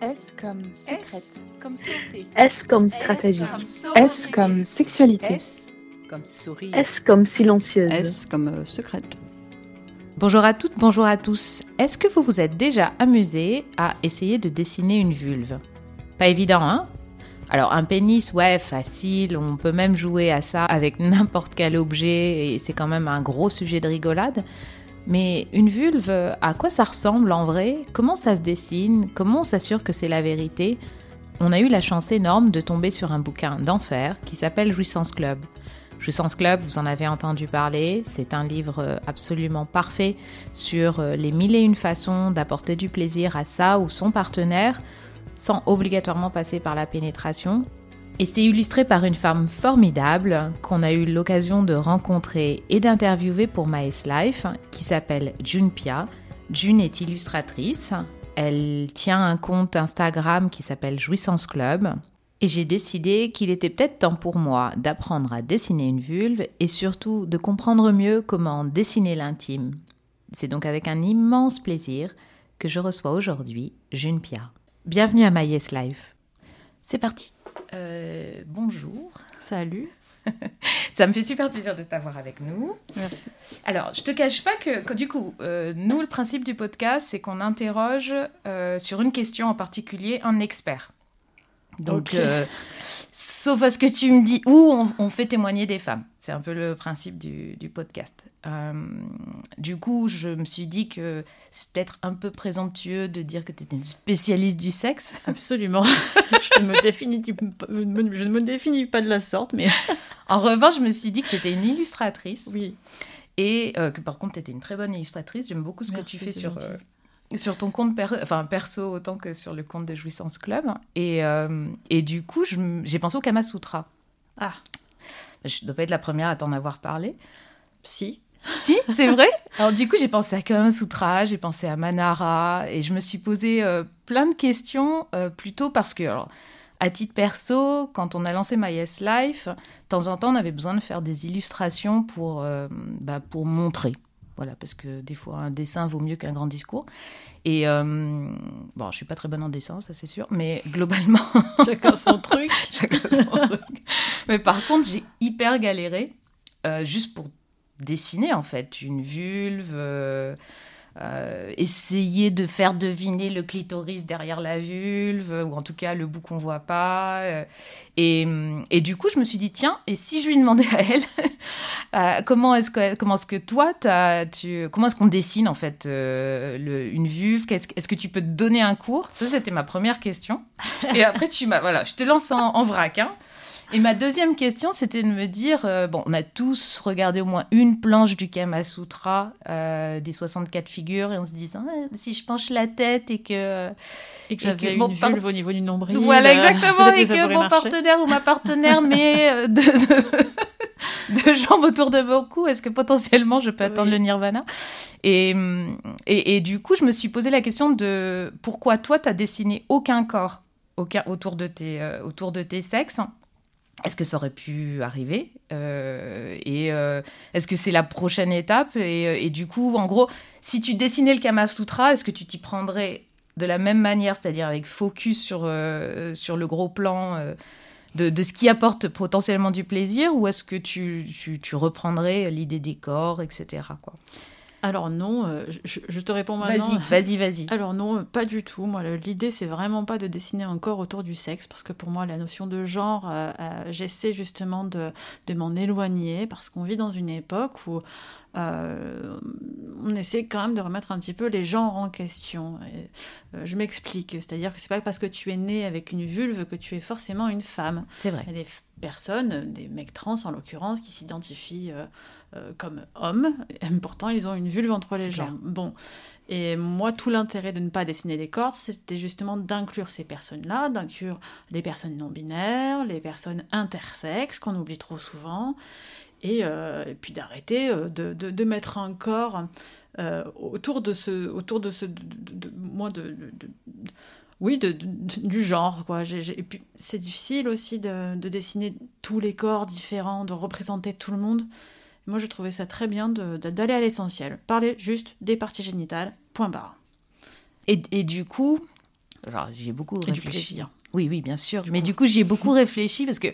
S comme secrète. S comme santé. S comme stratégique. S comme sexualité. S comme sourire. S comme silencieuse. S comme euh, secrète. Bonjour à toutes, bonjour à tous. Est-ce que vous vous êtes déjà amusé à essayer de dessiner une vulve? Pas évident, hein? Alors un pénis, ouais, facile, on peut même jouer à ça avec n'importe quel objet et c'est quand même un gros sujet de rigolade. Mais une vulve, à quoi ça ressemble en vrai? Comment ça se dessine? Comment on s'assure que c'est la vérité? On a eu la chance énorme de tomber sur un bouquin d'enfer qui s'appelle Jouissance Club. Jouissance Club, vous en avez entendu parler, c'est un livre absolument parfait sur les mille et une façons d'apporter du plaisir à ça ou son partenaire sans obligatoirement passer par la pénétration. Et c'est illustré par une femme formidable qu'on a eu l'occasion de rencontrer et d'interviewer pour Maes Life, qui s'appelle June Pia. June est illustratrice. Elle tient un compte Instagram qui s'appelle Jouissance Club. Et j'ai décidé qu'il était peut-être temps pour moi d'apprendre à dessiner une vulve et surtout de comprendre mieux comment dessiner l'intime. C'est donc avec un immense plaisir que je reçois aujourd'hui June Pia. Bienvenue à My Yes Life. C'est parti. Euh, bonjour. Salut. Ça me fait super plaisir de t'avoir avec nous. Merci. Alors, je te cache pas que, que du coup, euh, nous, le principe du podcast, c'est qu'on interroge euh, sur une question en particulier un expert. Donc, sauf à ce que tu me dis, on, on fait témoigner des femmes. C'est un peu le principe du, du podcast. Euh, du coup, je me suis dit que c'est peut-être un peu présomptueux de dire que tu étais une spécialiste du sexe. Absolument. je, ne me définis, je ne me définis pas de la sorte, mais En revanche, je me suis dit que tu étais une illustratrice oui. et euh, que par contre, tu étais une très bonne illustratrice. J'aime beaucoup ce Merci, que tu fais sur, euh, sur ton compte per- enfin, perso autant que sur le compte de Jouissance Club. Et, et du coup, j'ai pensé au Kama Sutra. Ah, Je pas être la première à t'en avoir parlé. si. Si, c'est vrai? Alors du coup, j'ai pensé à Kama Sutra, j'ai pensé à Manara, et je me suis posé euh, plein de questions, euh, plutôt parce que, alors, à titre perso, quand on a lancé My Yes Life, de temps en temps, on avait besoin de faire des illustrations pour, euh, bah, pour montrer. Voilà, parce que des fois, un dessin vaut mieux qu'un grand discours. Et euh, bon, je suis pas très bonne en dessin, ça c'est sûr, mais globalement, Chacun son truc. Chacun son truc. Mais par contre, j'ai hyper galéré euh, juste pour dessiner en fait une vulve, euh, euh, essayer de faire deviner le clitoris derrière la vulve, ou en tout cas le bout qu'on voit pas. euh, et, du coup, je me suis dit, tiens, et si je lui demandais à elle, comment est-ce que, est-ce que toi, tu, comment est-ce qu'on dessine en fait une vulve? Est-ce que tu peux te donner un cours? Ça, c'était ma première question. Et après, tu voilà, je te lance en, en vrac. hein. Et ma deuxième question, c'était de me dire, euh, bon, on a tous regardé au moins une planche du Kama Sutra, euh, des 64 figures, et on se disant, Ah, si je penche la tête et que... Et que Et j'avais que, une bon, vulve par- au niveau du nombril. Voilà, exactement, et que mon marcher. partenaire ou ma partenaire met euh, deux, deux- deux jambes autour de mon cou, est-ce que potentiellement je peux atteindre Oui. le nirvana? Et, hum, et, et du coup, je me suis posé la question de pourquoi toi, tu dessiné aucun corps aucun, autour, de tes, euh, autour de tes sexes est-ce que ça aurait pu arriver Euh, Et euh, est-ce que c'est la prochaine étape et, euh, et du coup, en gros, si tu dessinais le Kama Sutra, est-ce que tu t'y prendrais de la même manière, c'est-à-dire avec focus sur, sur le gros plan de, de ce qui apporte potentiellement du plaisir, ou est-ce que tu, tu, tu reprendrais l'idée des corps, etc. Quoi? Alors non, euh, je, je te réponds maintenant. Vas-y, vas-y, vas-y. Alors non, pas du tout. Moi, l'idée, c'est vraiment pas de dessiner un corps autour du sexe, parce que pour moi, la notion de genre, euh, euh, j'essaie justement de, de m'en éloigner, parce qu'on vit dans une époque où euh, on essaie quand même de remettre un petit peu les genres en question. Et, euh, je m'explique, c'est-à-dire que c'est pas parce que tu es né avec une vulve que tu es forcément une femme. C'est vrai. Il y a des f- personnes, des mecs trans en l'occurrence, qui s'identifient euh, euh, comme hommes, et pourtant ils ont une vulve entre les jambes. Bon. Et moi, tout l'intérêt de ne pas dessiner les cordes, c'était justement d'inclure ces personnes-là, d'inclure les personnes non binaires, les personnes intersexes, qu'on oublie trop souvent, et, euh, et puis d'arrêter de, de- de mettre un corps autour de ce, autour de ce, de- moi de, de- de- oui, de, de- du genre, quoi. J'ai- j'ai- Et puis, c'est difficile aussi de, de dessiner tous les corps différents, de représenter tout le monde. Moi, je trouvais ça très bien d'aller à l'essentiel. Parler juste des parties génitales, point barre. Et, et du coup, genre, j'y ai beaucoup Et réfléchi. Oui, oui, bien sûr. mais du coup, j'y ai beaucoup réfléchi parce que.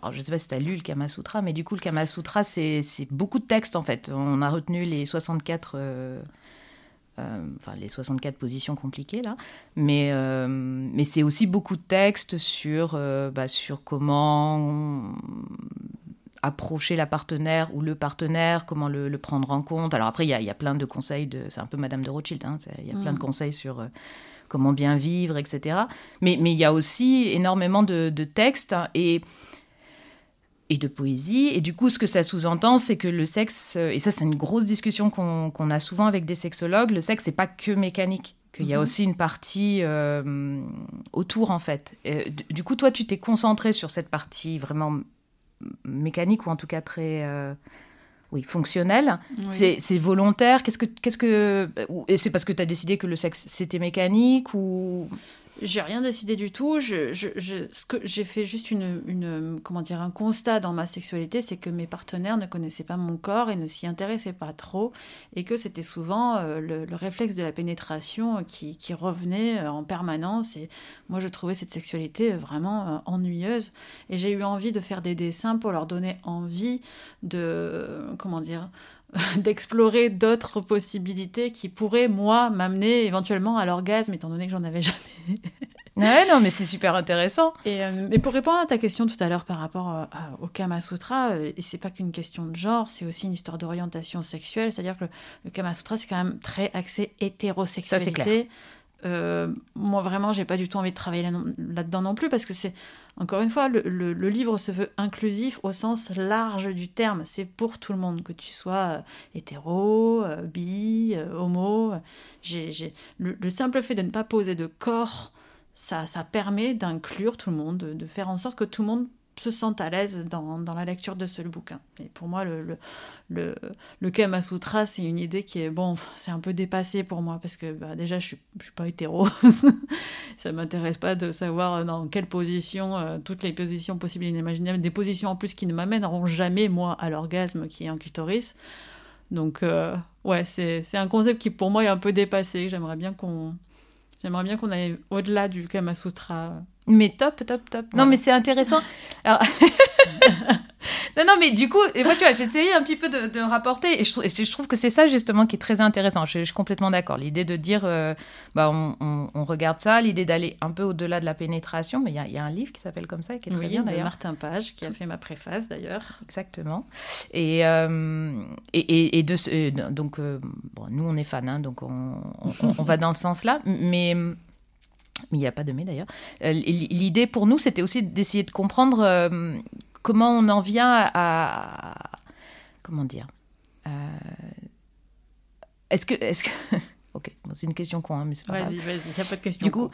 Alors, je sais pas si tu as lu le Kama Sutra, mais du coup, le Kama Sutra, c'est beaucoup de textes en fait. On a retenu les 64. euh, euh, Enfin, les 64 positions compliquées là, mais, euh, mais c'est aussi beaucoup de textes sur, euh, bah, sur comment approcher la partenaire ou le partenaire, comment le, le prendre en compte. Alors après, il y y a plein de conseils, de, c'est un peu Madame de Rothschild, hein, il y a plein Mm. de conseils sur euh, comment bien vivre, etc. Mais, mais il y a aussi énormément de, de textes hein, et, et de poésie. Et du coup, ce que ça sous-entend, c'est que le sexe, euh, et ça c'est une grosse discussion qu'on qu'on a souvent avec des sexologues, le sexe, c'est pas que mécanique. Qu'il y a Mhm. aussi une partie euh, autour, en fait. Du coup, toi, tu t'es concentré sur cette partie vraiment mécanique, ou en tout cas très... euh, oui, fonctionnelle. Oui. C'est- C'est volontaire. Qu'est-ce que, qu'est-ce que, et c'est parce que tu as décidé que le sexe c'était mécanique ou J'ai rien décidé du tout. Je, je, ce que j'ai fait juste une, une, comment dire, un constat dans ma sexualité, c'est que mes partenaires ne connaissaient pas mon corps et ne s'y intéressaient pas trop, et que c'était souvent euh, le, le réflexe de la pénétration qui, revenait euh, en permanence. Et moi, je trouvais cette sexualité euh, vraiment ennuyeuse, et j'ai eu envie de faire des dessins pour leur donner envie de, comment dire, d'explorer d'autres possibilités qui pourraient, moi, m'amener éventuellement à l'orgasme, étant donné que j'en avais jamais. Ouais, non, mais c'est super intéressant. Et, euh, mais pour répondre à ta question tout à l'heure par rapport euh, à- au Kama Sutra, euh, et c'est pas qu'une question de genre, c'est aussi une histoire d'orientation sexuelle, c'est-à-dire que le, le Kama Sutra, c'est quand même très axé hétérosexualité. Ça. Euh, moi, vraiment, j'ai pas du tout envie de travailler là- là-dedans non plus, parce que c'est, encore une fois, le, livre se veut inclusif au sens large du terme. C'est pour tout le monde, que tu sois euh, hétéro, euh, bi, homo. J'ai- Le, le simple fait de ne pas poser de corps, ça, ça permet d'inclure tout le monde, de, de faire en sorte que tout le monde se sente à l'aise dans, dans la lecture de ce bouquin. Et pour moi, le, le, le, Kama Sutra, c'est une idée qui est, bon, c'est un peu dépassée pour moi, parce que bah, déjà, je je suis pas hétéro. ça m'intéresse pas de savoir dans quelle position, euh, toutes les positions possibles et inimaginables, des positions en plus qui ne m'amèneront jamais, moi, à l'orgasme qui est un clitoris. Donc, euh, ouais, c'est un concept qui, pour moi, est un peu dépassé. J'aimerais bien qu'on... J'aimerais bien qu'on aille au-delà du Kama Sutra. Mais top, top, top. Non, mais c'est intéressant. Alors... non, non, mais du coup, moi, tu vois, j'ai essayé un petit peu de, de rapporter, et je, trou- et je trouve que c'est ça justement qui est très intéressant. Je, je suis complètement d'accord. L'idée de dire, euh, bah, on, on- on regarde ça, l'idée d'aller un peu au-delà de la pénétration, mais il y a, il y a un livre qui s'appelle comme ça, et qui est très Oui, bien d'ailleurs. Martin Page, qui a fait ma préface d'ailleurs. Exactement. Et, euh, et, et, et de ce- donc, euh, bon, nous, on est fans, hein, donc on, on- on va dans le sens-là. Mais mais il n'y a pas de mais d'ailleurs. Euh, L'idée pour nous, c'était aussi d'essayer de comprendre euh, comment on en vient à. comment dire Euh, Est-ce que. Est-ce que... ok, bon, c'est une question con, hein, mais c'est pas grave. Vas-y, vas-y, il n'y a pas de question. Du coup,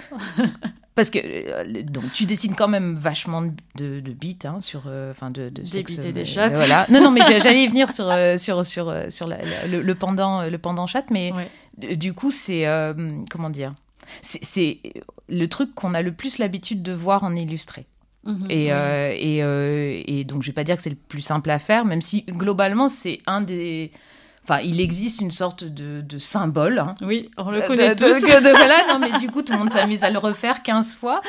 parce que donc tu dessines quand même vachement de, de, beats hein, sur, euh, enfin de, de Des sexe, des mais- chattes. Voilà. Non, non, mais j'a- j'allais y venir sur sur sur sur la- la- le, le pendant le pendant chatte, mais Ouais. du coup c'est euh, comment dire, c'est- le truc qu'on a le plus l'habitude de voir en illustré. Mhm, Et, euh, et, euh, et donc, je vais pas dire que c'est le plus simple à faire, même si globalement, c'est un des. Enfin, il existe une sorte de, de symbole. hein, Oui, on le connaît de- tous. de- voilà, non, mais du coup, tout le monde s'amuse à le refaire 15 fois.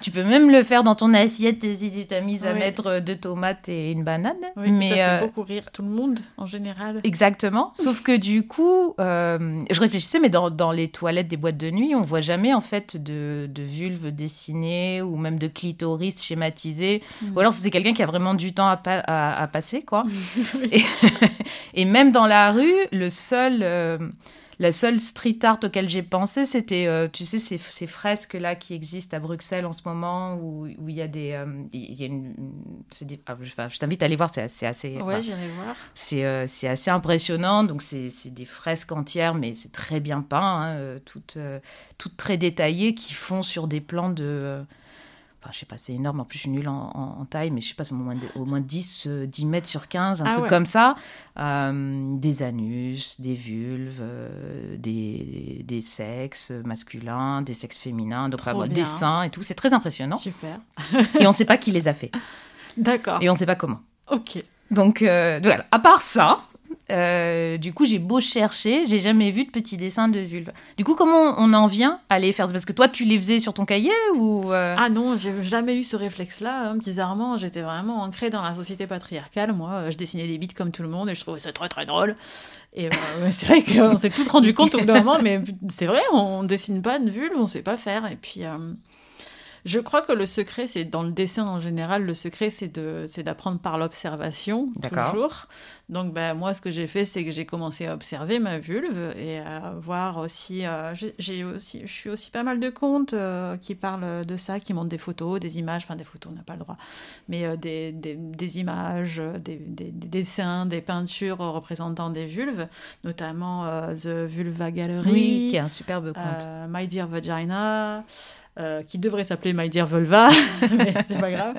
Tu peux même le faire dans ton assiette si tu t'as mis à Oui. mettre deux tomates et une banane. Oui, mais ça fait euh, beaucoup rire tout le monde en général. Exactement. Sauf que du coup, euh, je réfléchissais, mais dans, dans les toilettes des boîtes de nuit, on voit jamais en fait de, de vulve dessinée ou même de clitoris schématisé. Mm. Ou alors c'est quelqu'un qui a vraiment du temps à, pa- à, à passer, quoi. et, et même dans la rue, le seul, euh, la seule street art auquel j'ai pensé, c'était, euh, tu sais, ces, ces fresques là qui existent à Bruxelles en ce moment, où où il y a des, euh, il y a une, des- ah, je, t'invite à aller voir, c'est assez, assez Ouais, j'irai voir. c'est c'est assez impressionnant. Donc, c'est des fresques entières, mais c'est très bien peint, hein, toutes, toutes très détaillées, qui font sur des plans de. Enfin, je sais pas, c'est énorme. En plus, je suis nulle en, en- en taille, mais je sais pas, c'est au moins, de- au moins 10, euh, 10 mètres sur 15, un Ah truc ouais. comme ça. Euh, des anus, des vulves, euh, des, des sexes masculins, des sexes féminins, donc enfin, des seins et tout. C'est très impressionnant. Super. et on sait pas qui les a fait. D'accord. Et on sait pas comment. Ok. Donc, euh, voilà. À part ça, euh, du coup, j'ai beau chercher, j'ai jamais vu de petits dessins de vulve. Du coup, comment on en vient à les faire? Parce que toi, tu les faisais sur ton cahier ou euh, Ah non, j'ai jamais eu ce réflexe-là. hein. Bizarrement, j'étais vraiment ancrée dans la société patriarcale. Moi, euh, je dessinais des bites comme tout le monde et je trouvais ça très très drôle. Et euh, c'est vrai qu'on s'est tout rendu compte au bout d'un moment, mais c'est vrai, on dessine pas de vulve, on sait pas faire. Et puis, je crois que le secret, c'est dans le dessin en général, le secret, c'est de, c'est d'apprendre par l'observation, toujours. Donc, ben, moi, ce que j'ai fait, c'est que j'ai commencé à observer ma vulve et à voir aussi. euh, j'ai- aussi, je suis aussi pas mal de comptes euh, qui parlent de ça, qui montrent des photos, des images, enfin des photos, on n'a pas le droit, mais euh, des, des, des images, des, des- des dessins, des peintures représentant des vulves, notamment The Vulva Gallery. Oui, qui est un superbe. Euh, My Dear Vagina, qui devrait s'appeler My Dear Vulva, mais c'est pas grave.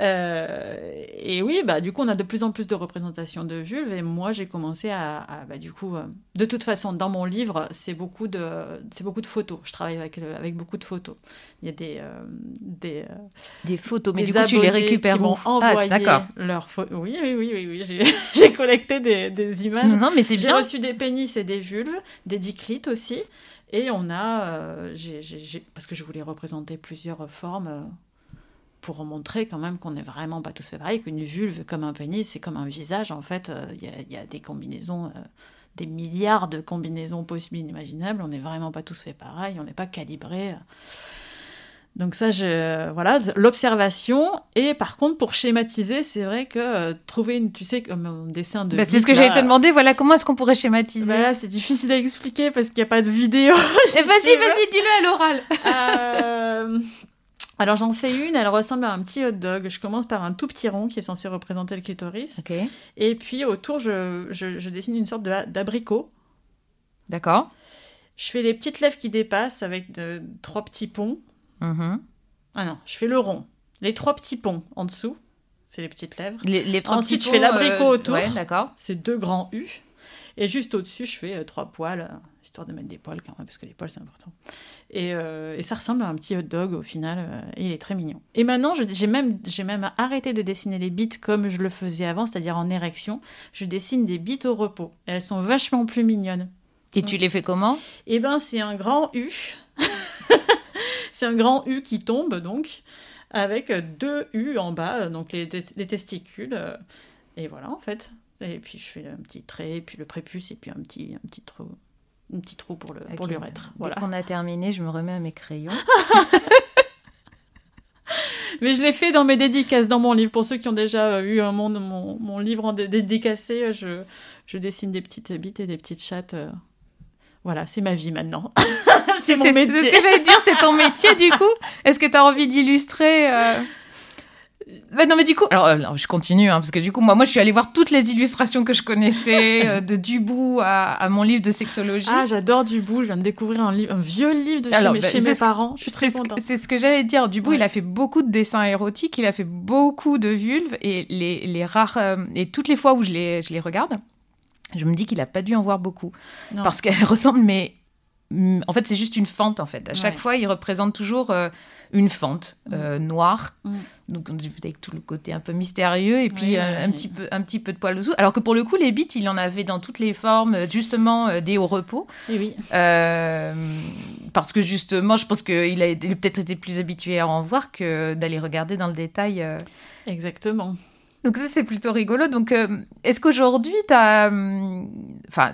Euh, et oui, bah, du coup, on a de plus en plus de représentations de vulves. Et moi, j'ai commencé à. à- bah, du coup, euh, de toute façon, dans mon livre, c'est beaucoup de, c'est beaucoup de photos. Je travaille avec, le- avec beaucoup de photos. Il y a des. euh, des euh, Des photos, mais des du coup, tu les récupères qui m'ont Ah, envoyé d'accord. leurs photos. Oui, oui, oui, oui. oui. J'ai, j'ai collecté des, des images. Non, mais c'est J'ai bien. reçu des pénis et des vulves, des diclites aussi. Et on a. euh, j'ai- j'ai- j'ai- parce que je voulais représenter plusieurs formes euh, pour montrer quand même qu'on n'est vraiment pas tous fait pareil, qu'une vulve comme un pénis, c'est comme un visage. En fait, euh, il y, a, il y a des combinaisons. euh, des milliards de combinaisons possibles inimaginables. On n'est vraiment pas tous fait pareil, on n'est pas calibré. Donc ça, je, voilà, l'observation. Et par contre, pour schématiser, c'est vrai que euh, trouver une, tu sais, comme un dessin de... Bah, c'est ce que j'allais te demander. Voilà, comment est-ce qu'on pourrait schématiser? Bah là, c'est difficile à expliquer parce qu'il n'y a pas de vidéo. si Eh, Vas-y, vas-y, dis-le à l'oral. Euh, Alors j'en fais une, elle ressemble à un petit hot dog. Je commence par un tout petit rond qui est censé représenter le clitoris. Et puis autour, je, je- je dessine une sorte d'abricot. d'accord. Je fais des petites lèvres qui dépassent avec de- trois petits ponts. Mhm. Ah non, je fais le rond. Les trois petits ponts en dessous, c'est les petites lèvres. Les, les trois Ensuite, petits je fais ponts, l'abricot euh, autour. Ouais, d'accord. C'est deux grands U. Et juste au-dessus, je fais euh, trois poils, euh, histoire de mettre des poils quand même, parce que les poils c'est important. Et, euh, et ça ressemble à un petit hot dog au final, et il est très mignon. Et maintenant, j'ai même, même arrêté de dessiner les bites comme je le faisais avant, c'est-à-dire en érection. Je dessine des bites au repos. Et elles sont vachement plus mignonnes. Et tu les fais comment? Et ben, c'est un grand U. c'est un grand U qui tombe, donc, avec deux U en bas, donc les, tes- les testicules. Et voilà, en fait. Et puis, je fais un petit trait, puis le prépuce, et puis un petit, un petit trou. Un petit trou pour le pour Ok, l'urètre. Dès Voilà. qu'on a terminé, je me remets à mes crayons. Mais je l'ai fait dans mes dédicaces, dans mon livre. Pour ceux qui ont déjà euh, eu un monde, mon, mon livre en dé- dédicacé, euh, je, je dessine des petites bites et des petites chattes. euh. Voilà, c'est ma vie maintenant. c'est mon C'est métier. ce que j'allais dire, c'est ton métier du coup. Est-ce que tu as envie d'illustrer euh, bah non mais du coup, alors, euh, je continue hein, parce que du coup moi moi je suis allée voir toutes les illustrations que je connaissais euh, de Dubout à, à mon livre de sexologie. Ah, j'adore Dubout. Je viens de découvrir un, livre, un vieux livre de chez, Alors, mes, bah, chez mes parents. Je suis très C'est ce, que- contente. c'est ce que j'allais dire. Dubout, Ouais. il a fait beaucoup de dessins érotiques, il a fait beaucoup de vulves et les, les rares euh, et toutes les fois où je les, je les regarde, je me dis qu'il a pas dû en voir beaucoup Non. parce qu'elle ressemble mais mm, en fait c'est juste une fente en fait. À chaque Ouais. fois, il représente toujours une fente euh, noire. Donc avec tout le côté un peu mystérieux et puis Oui, euh, oui, un petit peu un petit peu de poil dessous. Alors que pour le coup les bites, il en avait dans toutes les formes, euh, justement euh, des hauts repos. Oui. Euh, parce que justement, je pense qu'il a, a peut-être été plus habitué à en voir que d'aller regarder dans le détail. Exactement. Donc ça, c'est plutôt rigolo. Donc, est-ce qu'aujourd'hui, tu as... Enfin,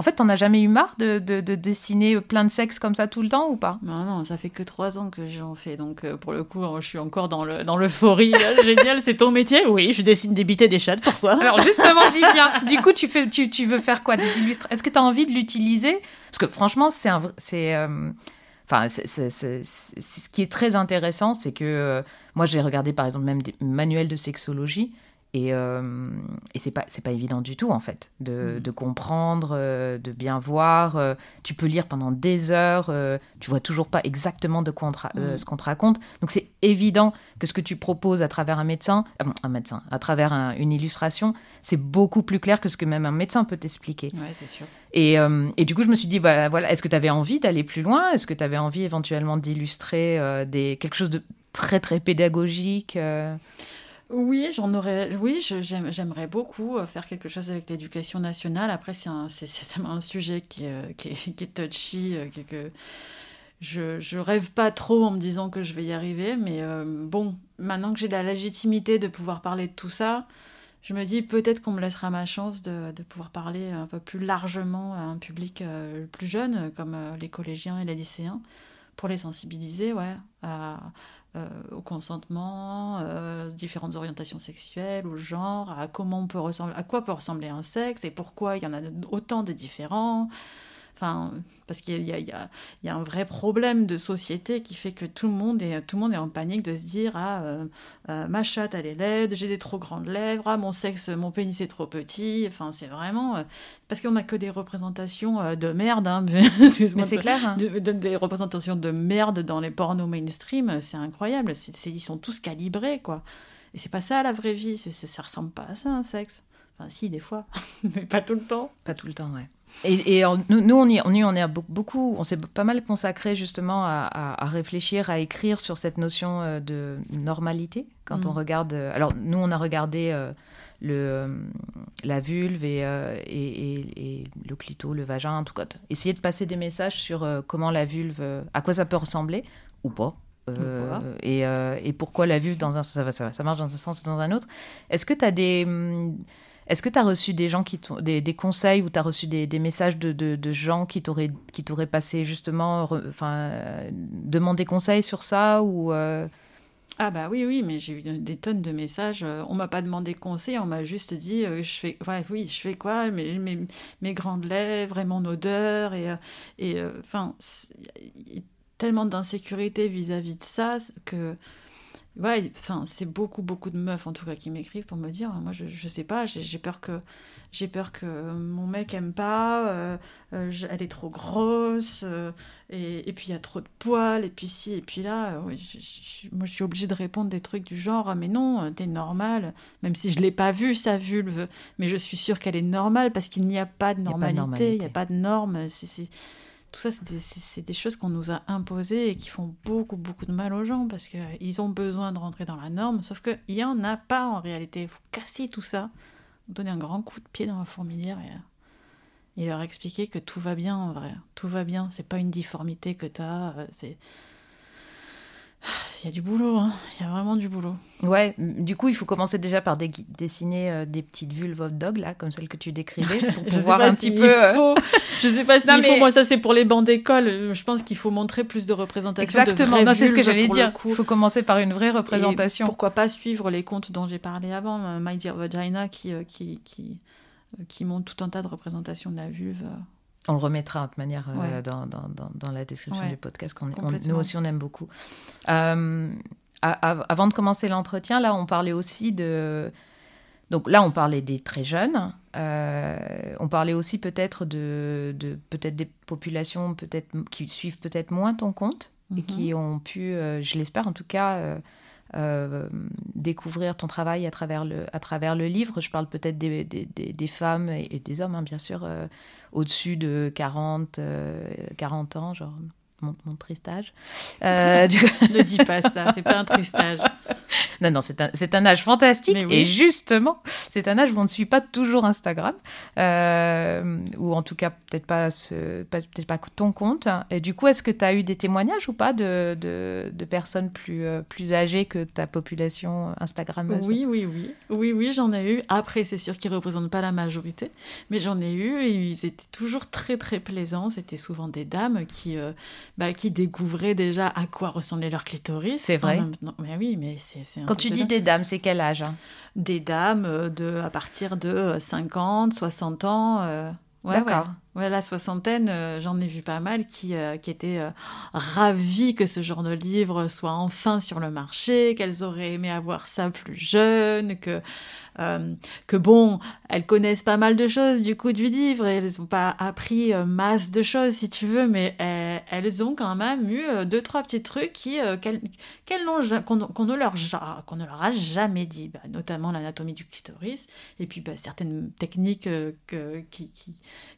en fait, t'en as jamais eu marre de, de- de dessiner plein de sexe comme ça tout le temps ou pas? Non, non, ça fait que trois ans que j'en fais. Donc, euh, pour le coup, je suis encore dans le dans l'euphorie. là. Génial, c'est ton métier? Oui, je dessine des bites et des chattes. Pourquoi? Alors justement, j'y viens. Du coup, tu, fais, tu, tu veux faire quoi? Des illustres? Est-ce que tu as envie de l'utiliser? Parce que franchement, c'est un... c'est euh, Enfin, ce qui est très intéressant, c'est que euh, moi, j'ai regardé par exemple même des manuels de sexologie et, euh, et c'est pas c'est pas évident du tout en fait de, Mhm. de comprendre, euh, de bien voir. euh, tu peux lire pendant des heures, euh, tu vois toujours pas exactement de quoi Mhm. ce qu'on te raconte. Donc c'est évident que ce que tu proposes à travers un médecin, un médecin, à travers un- une illustration, c'est beaucoup plus clair que ce que même un médecin peut t'expliquer. Ouais, c'est sûr. Et, et du coup, je me suis dit, bah, voilà, est-ce que tu avais envie d'aller plus loin? Est-ce que tu avais envie éventuellement d'illustrer des, quelque chose de très, très pédagogique Oui, j'en aurais. Oui, j'aimerais beaucoup euh, faire quelque chose avec l'éducation nationale. Après, c'est un, sujet qui, qui, est, touchy, que je, je rêve pas trop en me disant que je vais y arriver, mais bon, maintenant que j'ai la légitimité de pouvoir parler de tout ça, je me dis peut-être qu'on me laissera ma chance de, pouvoir parler un peu plus largement à un public plus jeune, comme les collégiens et les lycéens, pour les sensibiliser, ouais, à, euh, au consentement, euh, différentes orientations sexuelles, au genre, à comment peut ressembler, à quoi peut ressembler un sexe et pourquoi il y en a autant de différents. Enfin, parce qu'il y, y, y a, un vrai problème de société qui fait que tout le monde est, tout le monde est en panique de se dire Ah, euh, euh, ma chatte, elle est laide, j'ai des trop grandes lèvres, ah, mon sexe, mon pénis est trop petit. Enfin, c'est vraiment. Euh, parce qu'on n'a que des représentations de merde. Hein, Mais c'est clair. Hein. des représentations de merde dans les pornos mainstream, c'est incroyable. ils sont tous calibrés, quoi. Et c'est pas ça la vraie vie, ça ressemble pas à ça, un sexe. Enfin, si, des fois, mais pas tout le temps. Pas tout le temps, ouais. Et, nous, on, y, on, y, on est beaucoup, on s'est pas mal consacré justement à, réfléchir, à écrire sur cette notion euh, de normalité. Quand on mm. regarde, euh, alors nous, on a regardé euh, le, la vulve et, et, le clito, le vagin, en tout cas, essayer de passer des messages sur comment la vulve, à quoi ça peut ressembler ou pas. et, et, pourquoi la vulve dans un ça, ça, ça marche dans un sens ou dans un autre. Est-ce que tu as des hum, est-ce que tu as reçu des gens qui des, des conseils ou tu as reçu des, messages de, gens qui t'auraient passé justement enfin demander conseil sur ça ou euh? Ah bah oui oui mais j'ai eu des tonnes de messages on m'a pas demandé conseil on m'a juste dit euh, je fais oui je fais quoi mes, grandes lèvres et mon odeur et euh, et enfin tellement d'insécurité vis-à-vis de ça que ouais, enfin, c'est beaucoup, beaucoup de meufs en tout cas qui m'écrivent pour me dire, moi je, je sais pas, j'ai peur que j'ai peur que mon mec aime pas, euh, euh, elle est trop grosse, euh, et, et, puis il y a trop de poils, et puis si, et puis là, moi je suis obligée de répondre des trucs du genre, mais non, t'es normale, même si je l'ai pas vue sa vulve, mais je suis sûre qu'elle est normale parce qu'il n'y a pas de normalité, il n'y a, pas de normes, c'est tout ça, c'est des, choses qu'on nous a imposées et qui font beaucoup, beaucoup de mal aux gens parce qu'ils ont besoin de rentrer dans la norme, sauf qu'il n'y en a pas en réalité. Il faut casser tout ça, donner un grand coup de pied dans la fourmilière et, et leur expliquer que tout va bien en vrai. Tout va bien, c'est pas une difformité que tu as, euh, il y a du boulot, hein. il y a vraiment du boulot. Ouais, du coup, il faut commencer déjà par dessiner euh, des petites vulves hot dog, là, comme celles que tu décrivais, pour pouvoir un petit peu. Euh, faut... Je sais pas si faut, moi, ça c'est pour les bancs d'école. Je pense qu'il faut montrer plus de représentation. Exactement, c'est ce que j'allais dire. Il faut commencer par une vraie représentation. pourquoi pas suivre les comptes dont j'ai parlé avant, euh, My Dear Vagina, qui, qui, qui, qui montre tout un tas de représentations de la vulve. On le remettra de toute manière euh, dans, dans, dans, la description du podcast. qu'on nous aussi, on aime beaucoup. Euh, avant de commencer l'entretien, là, on parlait aussi de. Donc là, on parlait des très jeunes. Euh, on parlait aussi peut-être de, de peut-être des populations peut-être qui suivent peut-être moins ton compte et qui mhm. ont pu, je l'espère en tout cas, euh, découvrir ton travail à travers le, livre. Je parle peut-être des, femmes et, des hommes, hein, bien sûr, euh, au-dessus de 40, 40 euh, ans, genre mon, mon triste âge. ne dis pas ça, c'est pas un triste âge. Non, non, c'est un, un, âge fantastique. Et justement, c'est un âge où on ne suit pas toujours Instagram. Euh, ou en tout cas, peut-être pas, peut pas ton compte. Et du coup, est-ce que tu as eu des témoignages ou pas de, de, de personnes plus, euh, plus âgées que ta population Instagram Oui, oui, oui. Oui, oui, j'en ai eu. Après, c'est sûr qu'ils ne représentent pas la majorité. Mais j'en ai eu et ils étaient toujours très, très plaisants. C'était souvent des dames qui, euh, bah, qui découvraient déjà à quoi ressemblait leur clitoris. C'est vrai. Mais oui, mais c'est quand tu dis des dames, c'est quel âge hein? Des dames euh, de, à partir de 50, euh, 60 ans. Euh, D'accord. Ouais, la soixantaine, j'en ai vu pas mal qui, qui étaient ravis que ce genre de livre soit enfin sur le marché, qu'elles auraient aimé avoir ça plus jeune, que euh, que bon, elles connaissent pas mal de choses du coup du livre et elles n'ont pas appris euh, masse de choses si tu veux, mais elles, ont quand même eu euh, deux trois petits trucs qui qu'elles, qu'on, ne leur qu'on ne leur a jamais dit, bah, notamment l'anatomie du clitoris et puis bah, certaines techniques que, qui,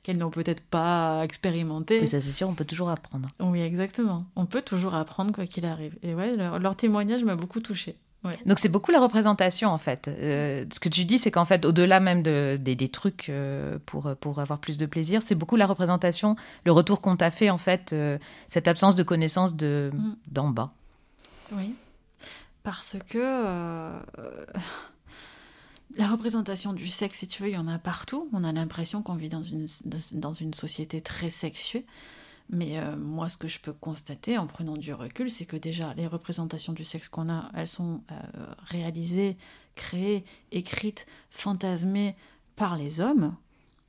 qu'elles n'ont peut-être pas expérimentées. Mais ça c'est sûr, on peut toujours apprendre. Oui, exactement. On peut toujours apprendre quoi qu'il arrive. Et ouais, leur, leur témoignage m'a beaucoup touchée. Ouais. Donc c'est beaucoup la représentation en fait. Euh, ce que tu dis, c'est qu'en fait, au-delà même de, des, des trucs euh, pour, pour avoir plus de plaisir, c'est beaucoup la représentation, le retour qu'on t'a fait en fait, euh, cette absence de connaissance de Mm. d'en bas. Oui. Parce que la représentation du sexe, si tu veux, il y en a partout. On a l'impression qu'on vit dans une, dans une société très sexuée. Mais euh, moi, ce que je peux constater en prenant du recul, c'est que déjà, les représentations du sexe qu'on a, elles sont euh, réalisées, créées, écrites, fantasmées par les hommes.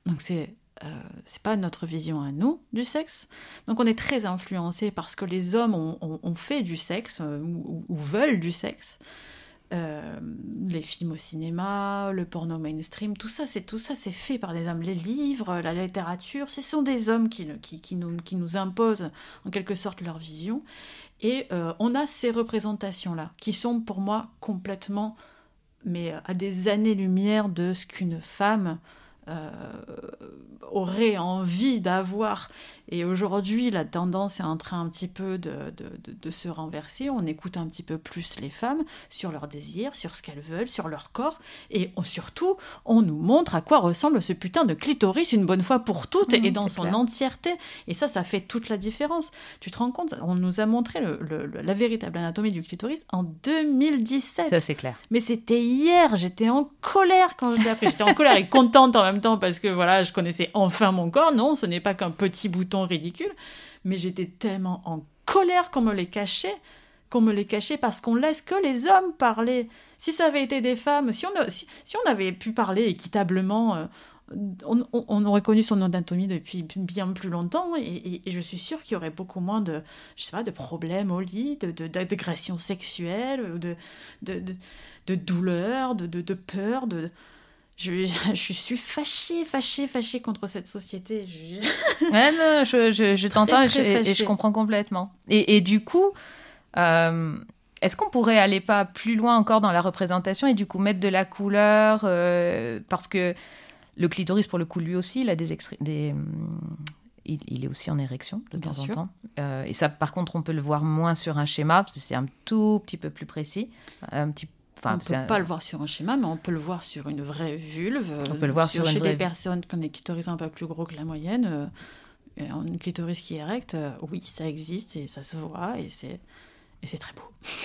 Donc c'est euh, c'est pas notre vision à nous du sexe. Donc on est très influencé parce que les hommes ont, ont- fait du sexe euh, ou veulent du sexe. Euh, les films au cinéma, le porno mainstream, tout ça, c'est tout ça, c'est fait par des hommes. Les livres, la littérature, ce sont des hommes qui, qui, nous, qui nous imposent en quelque sorte leur vision. Et euh, on a ces représentations-là qui sont pour moi complètement, mais à des années-lumière de ce qu'une femme euh, aurait envie d'avoir. Et aujourd'hui, la tendance est en train un petit peu de, de, de- de se renverser. On écoute un petit peu plus les femmes sur leurs désirs, sur ce qu'elles veulent, sur leur corps. Et on- surtout, on nous montre à quoi ressemble ce putain de clitoris une bonne fois pour toutes Mhm, et dans son clair. entièreté. Et ça, ça fait toute la différence. Tu te rends compte On nous a montré le- le- le- la véritable anatomie du clitoris en 2017. Ça c'est clair. Mais c'était hier, j'étais en colère quand je l'ai appris. J'étais en colère et contente en même temps parce que voilà, je connaissais enfin mon corps. Non, ce n'est pas qu'un petit bouton ridicule, mais j'étais tellement en colère qu'on me les cachait, qu'on me les cachait parce qu'on laisse que les hommes parler. Si ça avait été des femmes, si on, avait pu parler équitablement, euh, on, aurait connu son anatomie depuis bien plus longtemps et, je suis sûre qu'il y aurait beaucoup moins de, je sais pas, de problèmes au lit, de, de- d'agressions sexuelles, de, de, de, de douleur, de, de, de peur, de... Je, je suis fâchée, fâchée, fâchée contre cette société. Je- Ouais, non, je, je, je t'entends et, je- et- comprends complètement. Et, et du coup, euh, est-ce qu'on pourrait aller pas plus loin encore dans la représentation et du coup mettre de la couleur euh, Parce que le clitoris, pour le coup, lui aussi, il a des... hum, il, il est aussi en érection de Bien temps en temps. Euh, et ça, par contre, on peut le voir moins sur un schéma, parce que c'est un tout petit peu plus précis. Un petit, enfin, on c'est peut pas le voir sur un schéma, mais on peut le voir sur une vraie vulve. On peut le voir sur une chez vraie des personnes qui ont des clitoris un peu plus gros que la moyenne. euh, et un clitoris qui est erect, euh, oui, ça existe et ça se voit et c'est et c'est très beau.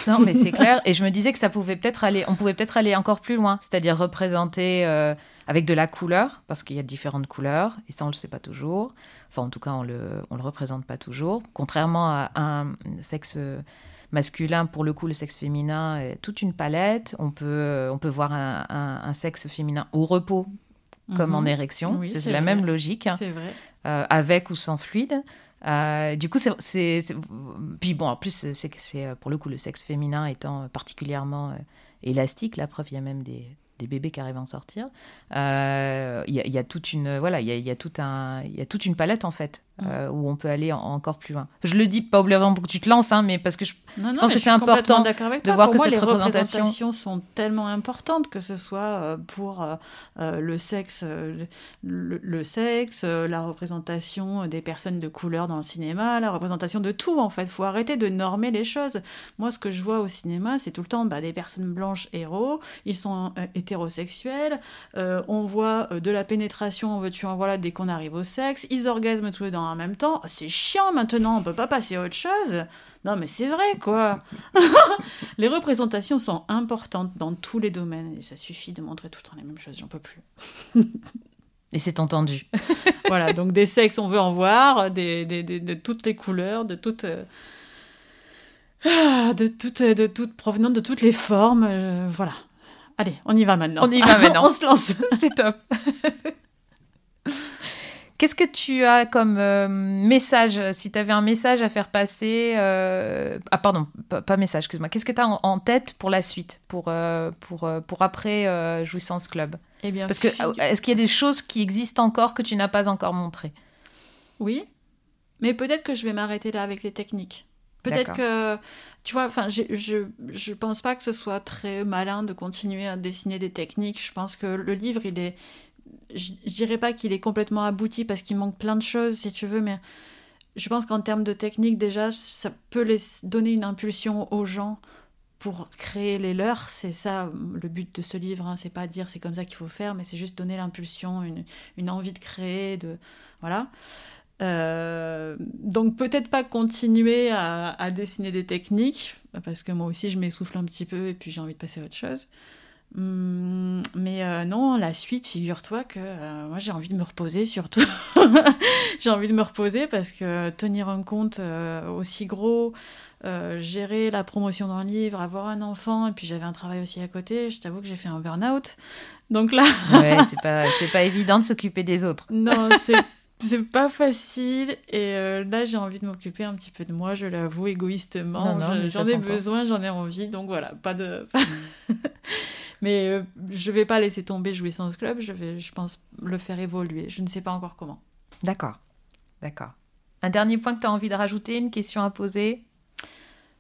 Non, mais c'est clair. Et je me disais que ça pouvait peut-être aller, on pouvait peut-être aller encore plus loin, c'est-à-dire représenter euh, avec de la couleur, parce qu'il y a différentes couleurs, et ça on le sait pas toujours. Enfin, en tout cas, on le, on le représente pas toujours. Contrairement à un sexe masculin, pour le coup, le sexe féminin est toute une palette. On peut, on peut voir un, un- un sexe féminin au repos comme en Mhm. érection. Oui, c'est la vrai. même logique, hein, vrai. euh, avec ou sans fluide. Euh, du coup, c'est, puis bon, en plus, c'est, c'est euh, pour le coup le sexe féminin étant particulièrement euh, élastique. La preuve, il y a même des, des bébés qui arrivent à en sortir. Euh, Il y, a, il y a toute une, voilà, il y a, il y a tout un, il y a toute une palette en fait. Euh, où on peut aller en- encore plus loin. Je le dis pas obligatoirement pour que tu te lances, hein, mais parce que je, Non, non, pense que c'est important de voir Pour que moi, cette les représentation- représentations sont tellement importantes, que ce soit euh, pour euh, le sexe, le, le sexe, la représentation des personnes de couleur dans le cinéma, la représentation de tout en fait. Faut arrêter de normer les choses. Moi, ce que je vois au cinéma, c'est tout le temps bah, des personnes blanches héros, ils sont euh, hétérosexuels, on voit de la pénétration, en veux-tu en voilà, dès qu'on arrive au sexe, ils orgasment tous les deux en même temps. C'est chiant maintenant, on peut pas passer à autre chose. Non, mais c'est vrai, quoi. les représentations sont importantes dans tous les domaines et ça suffit de montrer tout le temps les mêmes choses, j'en peux plus. et c'est entendu. voilà, donc des sexes, on veut en voir, des, des- des- de toutes les couleurs, de toutes. euh, ah, de toutes, de toutes provenant de toutes les formes, euh, voilà. Allez, on y va maintenant. On y va maintenant. on se lance. c'est top. Qu'est-ce que tu as comme euh, message, si tu avais un message à faire passer euh, Ah pardon, pas, message, excuse-moi. Qu'est-ce que tu as en, en tête pour la suite, pour, euh, pour, pour après Jouissance Club? Eh bien, Parce que figu- est-ce qu'il y a des choses qui existent encore que tu n'as pas encore montrées? Oui, mais peut-être que je vais m'arrêter là avec les techniques. Peut-être que, tu vois, enfin, je je pense pas que ce soit très malin de continuer à dessiner des techniques. Je pense que le livre, il est, je dirais pas qu'il est complètement abouti parce qu'il manque plein de choses, si tu veux, mais je pense qu'en termes de technique, déjà, ça peut donner une impulsion aux gens pour créer les leurs. C'est ça le but de ce livre. Hein. C'est pas dire c'est comme ça qu'il faut faire, mais c'est juste donner l'impulsion, une, envie de créer, de voilà. Euh, donc peut-être pas continuer à, dessiner des techniques, parce que moi aussi je m'essouffle un petit peu et puis j'ai envie de passer à autre chose. Hum, mais euh, non, la suite, figure-toi que euh, moi j'ai envie de me reposer surtout. j'ai envie de me reposer parce que tenir un compte aussi gros, gérer la promotion d'un livre, avoir un enfant, et puis j'avais un travail aussi à côté, je t'avoue que j'ai fait un burn-out. Donc là. ouais, c'est pas, pas évident de s'occuper des autres. Non, c'est c'est pas facile et euh, là j'ai envie de m'occuper un petit peu de moi, je l'avoue égoïstement. J'en ai besoin, j'en ai envie, donc voilà, pas de. Mais euh, je vais pas laisser tomber Jouissance Club, je vais, je pense, le faire évoluer. Je ne sais pas encore comment. D'accord, d'accord. Un dernier point que tu as envie de rajouter, une question à poser?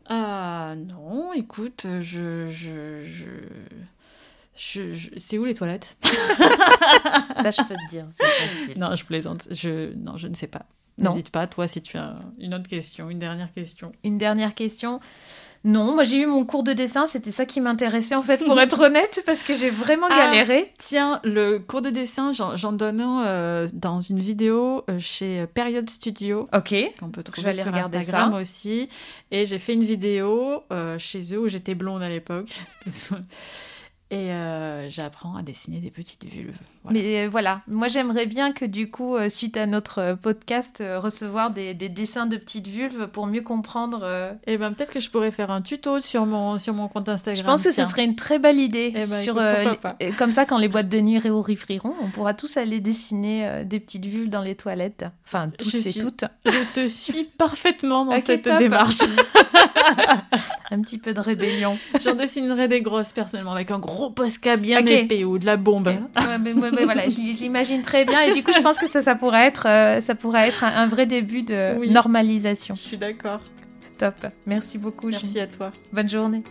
Ah non, écoute, je... je, je... Je, C'est où les toilettes? Ça, je peux te dire. Non, je plaisante. Je... Non, je ne sais pas. N'hésite pas, toi, si tu as une autre question, une dernière question. Une dernière question. Non, moi j'ai eu mon cours de dessin, c'était ça qui m'intéressait en fait, pour être honnête, parce que j'ai vraiment ah, galéré. Tiens, le cours de dessin, j'en donne un euh, dans une vidéo euh, chez Period Studio. Ok. Qu'on peut trouver sur Instagram aussi. Et j'ai fait une vidéo euh, chez eux où j'étais blonde à l'époque. Et euh, j'apprends à dessiner des petites vulves. Mais euh, voilà, moi j'aimerais bien que du coup, euh, suite à notre podcast, recevoir des, des, dessins de petites vulves pour mieux comprendre. Et eh ben peut-être que je pourrais faire un tuto sur mon, sur mon compte Instagram. Je pense que ce serait une très belle idée. Eh ben, sur, comme ça, quand les boîtes de nuit réouvriront, on pourra tous aller dessiner des petites vulves dans les toilettes. Enfin, tous et toutes. Je te suis parfaitement dans cette démarche. un petit peu de rébellion. J'en dessinerai des grosses personnellement avec un gros Posca bien épais ou de la bombe. Ouais, voilà, j'imagine très bien et du coup je pense que ça, ça pourrait être, euh, ça pourrait être un, vrai début de normalisation. Je suis d'accord. Top. Merci beaucoup. Merci à toi. Bonne journée.